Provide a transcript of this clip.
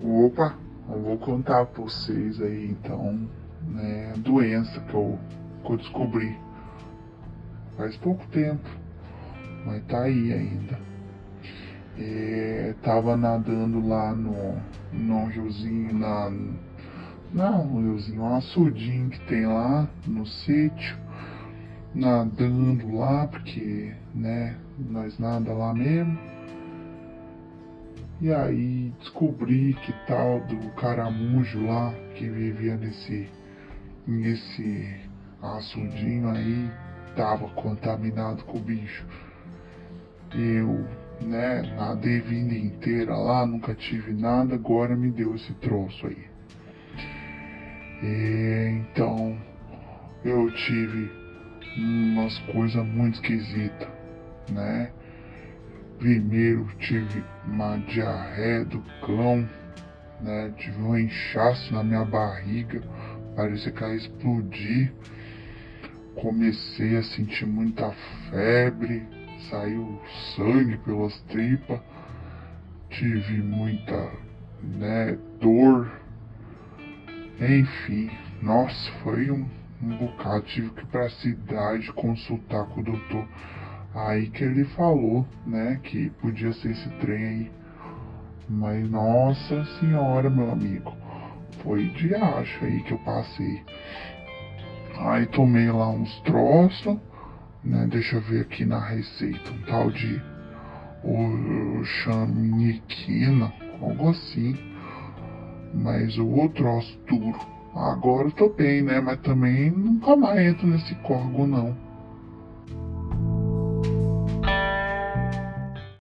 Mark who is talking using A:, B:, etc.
A: Opa, eu vou contar pra vocês aí então, né, a doença que eu, que eu descobri. Faz pouco tempo, mas tá aí ainda. É, tava nadando lá no, no riozinho, na, não, um riozinho, um açudinho que tem lá no sítio, nadando lá, porque, né, nós nada lá mesmo. E aí descobri que tal do caramujo lá que vivia nesse, nesse açudinho aí tava contaminado com o bicho. Eu, né, nadei vida inteira lá, nunca tive nada, agora me deu esse troço aí. E, então, eu tive umas coisas muito esquisitas, né? Primeiro tive uma diarreia do cão, né? Tive um inchaço na minha barriga, parecia que ia explodir. Comecei a sentir muita febre, saiu sangue pelas tripas, tive muita, né, dor. Enfim, nossa, foi um, um bocado. Tive que ir pra cidade consultar com o doutor. Aí que ele falou, né, que podia ser esse trem aí. Mas nossa senhora, meu amigo, foi de acho aí que eu passei. Aí tomei lá uns troços, né? Deixa eu ver aqui na receita, um tal de o chaminiquina, algo assim. Mas o outro troço duro. Agora eu tô bem, né? Mas também nunca mais entro nesse corgo não.